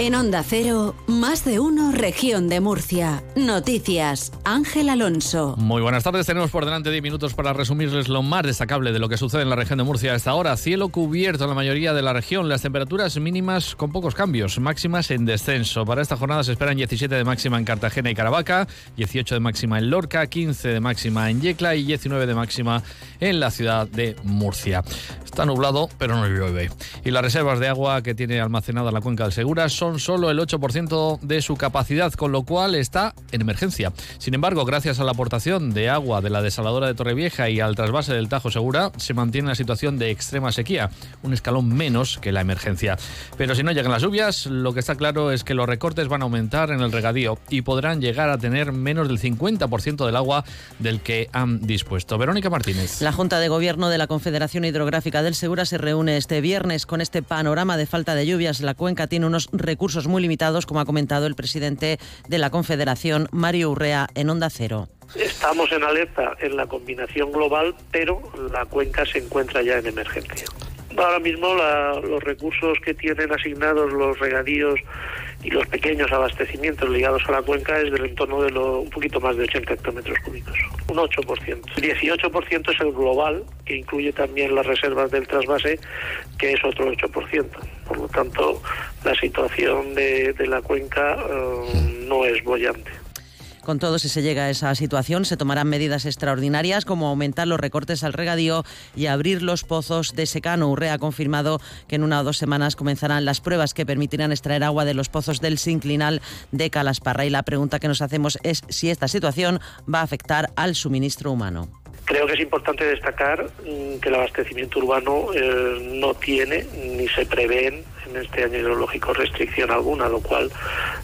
En Onda Cero, más de uno, región de Murcia. Noticias, Ángel Alonso. Muy buenas tardes, tenemos por delante 10 minutos para resumirles lo más destacable de lo que sucede en la región de Murcia a esta hora. Cielo cubierto en la mayoría de la región, las temperaturas mínimas con pocos cambios, máximas en descenso. Para esta jornada se esperan 17 de máxima en Cartagena y Caravaca, 18 de máxima en Lorca, 15 de máxima en Yecla y 19 de máxima en la ciudad de Murcia. Está nublado, pero no llueve. Y las reservas de agua que tiene almacenada la cuenca del Segura son solo el 8% de su capacidad, con lo cual está en emergencia. Sin embargo, gracias a la aportación de agua de la desaladora de Torrevieja y al trasvase del Tajo Segura, se mantiene la situación de extrema sequía, un escalón menos que la emergencia. Pero si no llegan las lluvias, lo que está claro es que los recortes van a aumentar en el regadío y podrán llegar a tener menos del 50% del agua del que han dispuesto. Verónica Martínez. La Junta de Gobierno de la Confederación Hidrográfica del Segura se reúne este viernes con este panorama de falta de lluvias. La cuenca tiene unos recursos recursos muy limitados, como ha comentado el presidente de la Confederación, Mario Urrea, en Onda Cero. Estamos en alerta en la combinación global, pero la cuenca se encuentra ya en emergencia. Ahora mismo los recursos que tienen asignados los regadíos y los pequeños abastecimientos ligados a la cuenca es del entorno de lo, un poquito más de 80 hectómetros cúbicos, un 8%. 18% es el global, que incluye también las reservas del trasvase, que es otro 8%. Por lo tanto, la situación de, la cuenca eh, no es bollante. Con todo, si se llega a esa situación, se tomarán medidas extraordinarias como aumentar los recortes al regadío y abrir los pozos de secano. Urrea ha confirmado que en una o dos semanas comenzarán las pruebas que permitirán extraer agua de los pozos del sinclinal de Calasparra. Y la pregunta que nos hacemos es si esta situación va a afectar al suministro humano. Creo que es importante destacar mm, que el abastecimiento urbano eh, no tiene ni se prevén en este año hidrológico restricción alguna, lo cual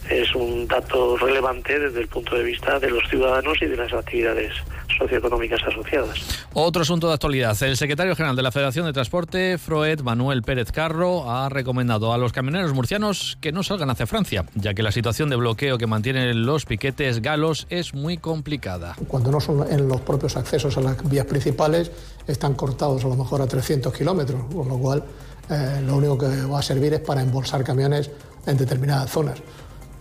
es un dato relevante desde el punto de vista de los ciudadanos y de las actividades socioeconómicas asociadas. Otro asunto de actualidad. El secretario general de la Federación de Transporte, Froed Manuel Pérez Carro, ha recomendado a los camioneros murcianos que no salgan hacia Francia, ya que la situación de bloqueo que mantienen los piquetes galos es muy complicada. Cuando no son en los propios accesos a las vías principales, están cortados a lo mejor a 300 kilómetros, con lo cual eh, lo único que va a servir es para embolsar camiones en determinadas zonas.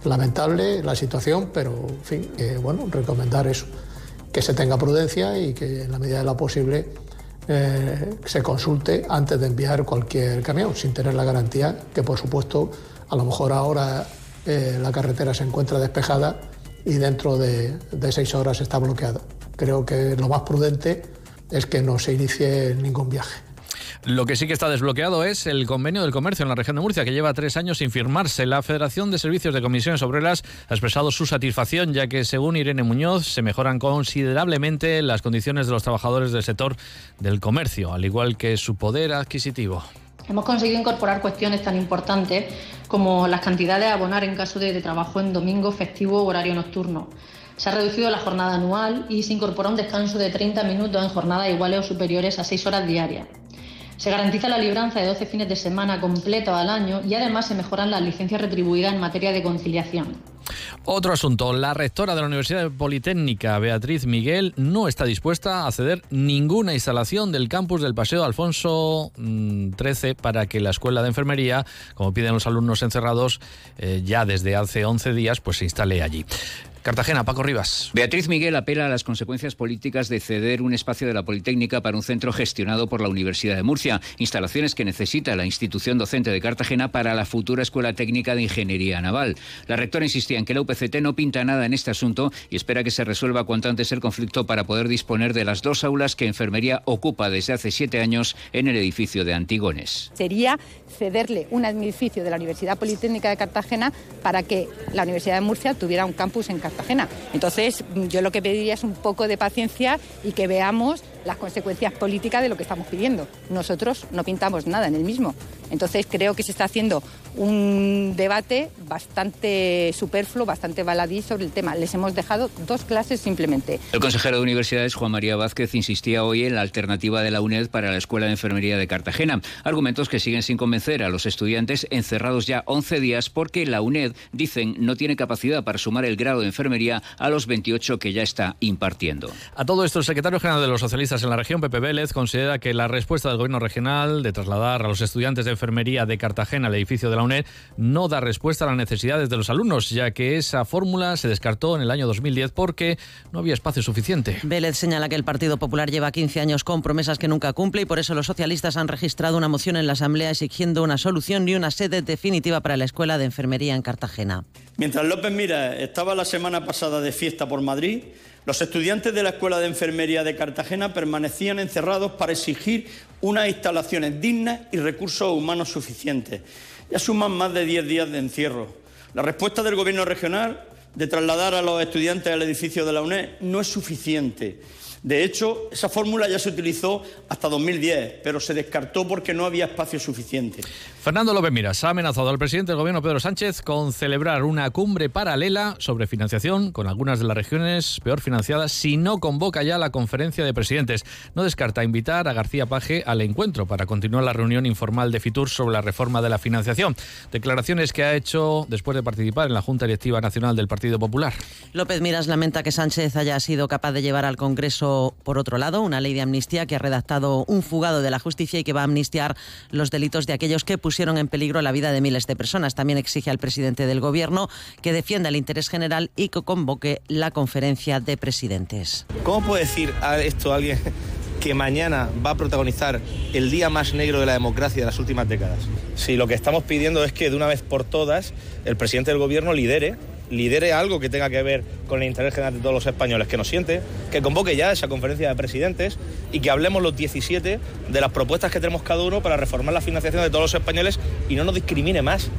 Lamentable la situación, pero en fin, bueno, recomendar eso, que se tenga prudencia y que en la medida de lo posible eh, se consulte antes de enviar cualquier camión, sin tener la garantía que, por supuesto, a lo mejor ahora eh, la carretera se encuentra despejada y dentro de, de seis horas está bloqueada. Creo que lo más prudente es que no se inicie ningún viaje. Lo que sí que está desbloqueado es el convenio del comercio en la región de Murcia, que lleva tres años sin firmarse. La Federación de Servicios de Comisiones Obreras ha expresado su satisfacción, ya que, según Irene Muñoz, se mejoran considerablemente las condiciones de los trabajadores del sector del comercio, al igual que su poder adquisitivo. Hemos conseguido incorporar cuestiones tan importantes como las cantidades a abonar en caso de, trabajo en domingo, festivo o horario nocturno. Se ha reducido la jornada anual y se incorpora un descanso de 30 minutos en jornadas iguales o superiores a 6 horas diarias. Se garantiza la libranza de 12 fines de semana completos al año y además se mejoran las licencias retribuidas en materia de conciliación. Otro asunto. La rectora de la Universidad Politécnica, Beatriz Miguel, no está dispuesta a ceder ninguna instalación del campus del Paseo Alfonso XIII mm, para que la Escuela de Enfermería, como piden los alumnos encerrados eh, ya desde hace 11 días, pues se instale allí. Cartagena, Paco Rivas. Beatriz Miguel apela a las consecuencias políticas de ceder un espacio de la Politécnica para un centro gestionado por la Universidad de Murcia, instalaciones que necesita la institución docente de Cartagena para la futura Escuela Técnica de Ingeniería Naval. La rectora insistía en que la UPCT no pinta nada en este asunto y espera que se resuelva cuanto antes el conflicto para poder disponer de las dos aulas que Enfermería ocupa desde hace siete años en el edificio de Antigones. Sería cederle un edificio de la Universidad Politécnica de Cartagena para que la Universidad de Murcia tuviera un campus en Cartagena. Entonces, yo lo que pediría es un poco de paciencia y que veamos las consecuencias políticas de lo que estamos pidiendo. Nosotros no pintamos nada en el mismo. Entonces creo que se está haciendo un debate bastante superfluo, bastante baladí sobre el tema. Les hemos dejado dos clases simplemente. El consejero de Universidades, Juan María Vázquez, insistía hoy en la alternativa de la UNED para la Escuela de Enfermería de Cartagena. Argumentos que siguen sin convencer a los estudiantes encerrados ya 11 días porque la UNED, dicen, no tiene capacidad para sumar el grado de enfermería a los 28 que ya está impartiendo. A todo esto, el secretario general de los socialistas socialistas en la región, Pepe Vélez, considera que la respuesta del gobierno regional de trasladar a los estudiantes de enfermería de Cartagena al edificio de la UNED no da respuesta a las necesidades de los alumnos, ya que esa fórmula se descartó en el año 2010 porque no había espacio suficiente. Vélez señala que el Partido Popular lleva 15 años con promesas que nunca cumple y por eso los socialistas han registrado una moción en la Asamblea exigiendo una solución y una sede definitiva para la Escuela de Enfermería en Cartagena. Mientras López Mira estaba la semana pasada de fiesta por Madrid, los estudiantes de la Escuela de Enfermería de Cartagena permanecían encerrados para exigir unas instalaciones dignas y recursos humanos suficientes. Ya suman más de 10 días de encierro. La respuesta del Gobierno regional de trasladar a los estudiantes al edificio de la UNED no es suficiente. De hecho, esa fórmula ya se utilizó hasta 2010, pero se descartó porque no había espacio suficiente. Fernando López Miras ha amenazado al presidente del gobierno Pedro Sánchez con celebrar una cumbre paralela sobre financiación con algunas de las regiones peor financiadas si no convoca ya la conferencia de presidentes. No descarta invitar a García Paje al encuentro para continuar la reunión informal de Fitur sobre la reforma de la financiación. Declaraciones que ha hecho después de participar en la Junta Directiva Nacional del Partido Popular. López Miras lamenta que Sánchez haya sido capaz de llevar al Congreso por otro lado, una ley de amnistía que ha redactado un fugado de la justicia y que va a amnistiar los delitos de aquellos que pusieron en peligro la vida de miles de personas. También exige al presidente del Gobierno que defienda el interés general y que convoque la conferencia de presidentes. ¿Cómo puede decir esto a alguien que mañana va a protagonizar el día más negro de la democracia de las últimas décadas? Si lo que estamos pidiendo es que de una vez por todas el presidente del Gobierno lidere lidere algo que tenga que ver con el interés general de todos los españoles, que nos siente, que convoque ya esa conferencia de presidentes y que hablemos los 17 de las propuestas que tenemos cada uno para reformar la financiación de todos los españoles y no nos discrimine más.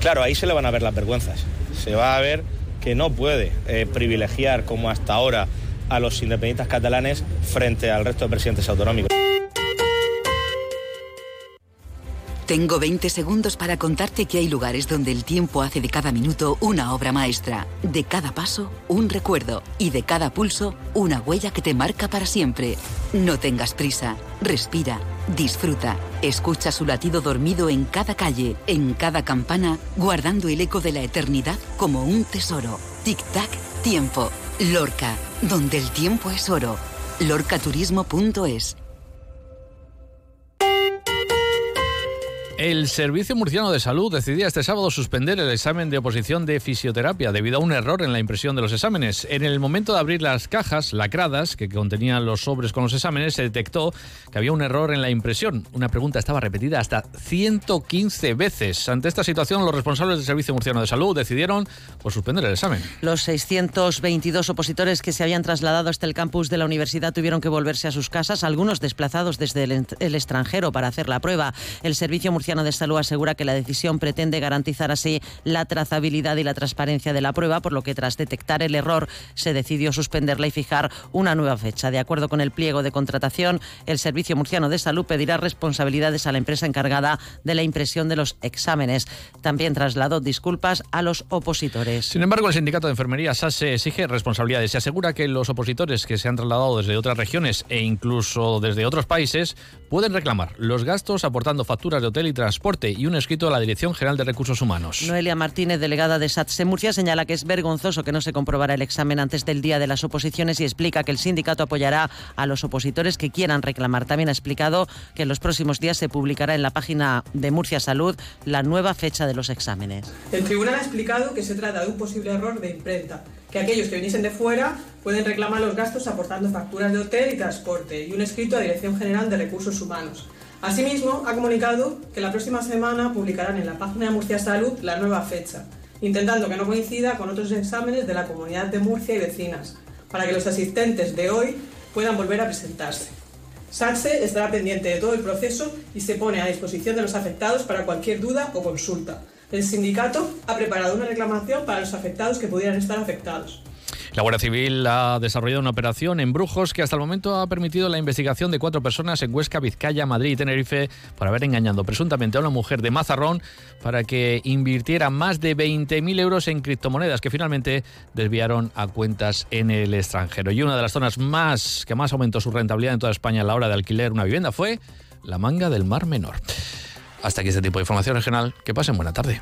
Claro, ahí se le van a ver las vergüenzas. Se va a ver que no puede eh, privilegiar como hasta ahora a los independentistas catalanes frente al resto de presidentes autonómicos. Tengo 20 segundos para contarte que hay lugares donde el tiempo hace de cada minuto una obra maestra, de cada paso un recuerdo y de cada pulso una huella que te marca para siempre. No tengas prisa, respira, disfruta, escucha su latido dormido en cada calle, en cada campana, guardando el eco de la eternidad como un tesoro. Tic-tac, tiempo. Lorca, donde el tiempo es oro. lorcaturismo.es El Servicio Murciano de Salud decidía este sábado suspender el examen de oposición de fisioterapia debido a un error en la impresión de los exámenes. En el momento de abrir las cajas lacradas que contenían los sobres con los exámenes, se detectó que había un error en la impresión. Una pregunta estaba repetida hasta 115 veces. Ante esta situación, los responsables del Servicio Murciano de Salud decidieron pues, suspender el examen. Los 622 opositores que se habían trasladado hasta el campus de la universidad tuvieron que volverse a sus casas, algunos desplazados desde el, extranjero para hacer la prueba. El Servicio de Salud asegura que la decisión pretende garantizar así la trazabilidad y la transparencia de la prueba, por lo que tras detectar el error se decidió suspenderla y fijar una nueva fecha. De acuerdo con el pliego de contratación, el Servicio Murciano de Salud pedirá responsabilidades a la empresa encargada de la impresión de los exámenes. También trasladó disculpas a los opositores. Sin embargo, el sindicato de enfermería SASE exige responsabilidades y asegura que los opositores que se han trasladado desde otras regiones e incluso desde otros países pueden reclamar los gastos aportando facturas de hotel y transporte y un escrito a la Dirección General de Recursos Humanos. Noelia Martínez, delegada de SATSE Murcia, señala que es vergonzoso que no se comprobara el examen antes del día de las oposiciones y explica que el sindicato apoyará a los opositores que quieran reclamar. También ha explicado que en los próximos días se publicará en la página de Murcia Salud la nueva fecha de los exámenes. El tribunal ha explicado que se trata de un posible error de imprenta que aquellos que viniesen de fuera pueden reclamar los gastos aportando facturas de hotel y transporte y un escrito a Dirección General de Recursos Humanos. Asimismo, ha comunicado que la próxima semana publicarán en la página de Murcia Salud la nueva fecha, intentando que no coincida con otros exámenes de la Comunidad de Murcia y vecinas, para que los asistentes de hoy puedan volver a presentarse. SATSE estará pendiente de todo el proceso y se pone a disposición de los afectados para cualquier duda o consulta. El sindicato ha preparado una reclamación para los afectados que pudieran estar afectados. La Guardia Civil ha desarrollado una operación en Brujos que hasta el momento ha permitido la investigación de cuatro personas en Huesca, Vizcaya, Madrid y Tenerife por haber engañado presuntamente a una mujer de Mazarrón para que invirtiera más de 20.000 euros en criptomonedas que finalmente desviaron a cuentas en el extranjero. Y una de las zonas más que más aumentó su rentabilidad en toda España a la hora de alquiler una vivienda fue la manga del Mar Menor. Hasta aquí este tipo de información regional. Que pasen buena tarde.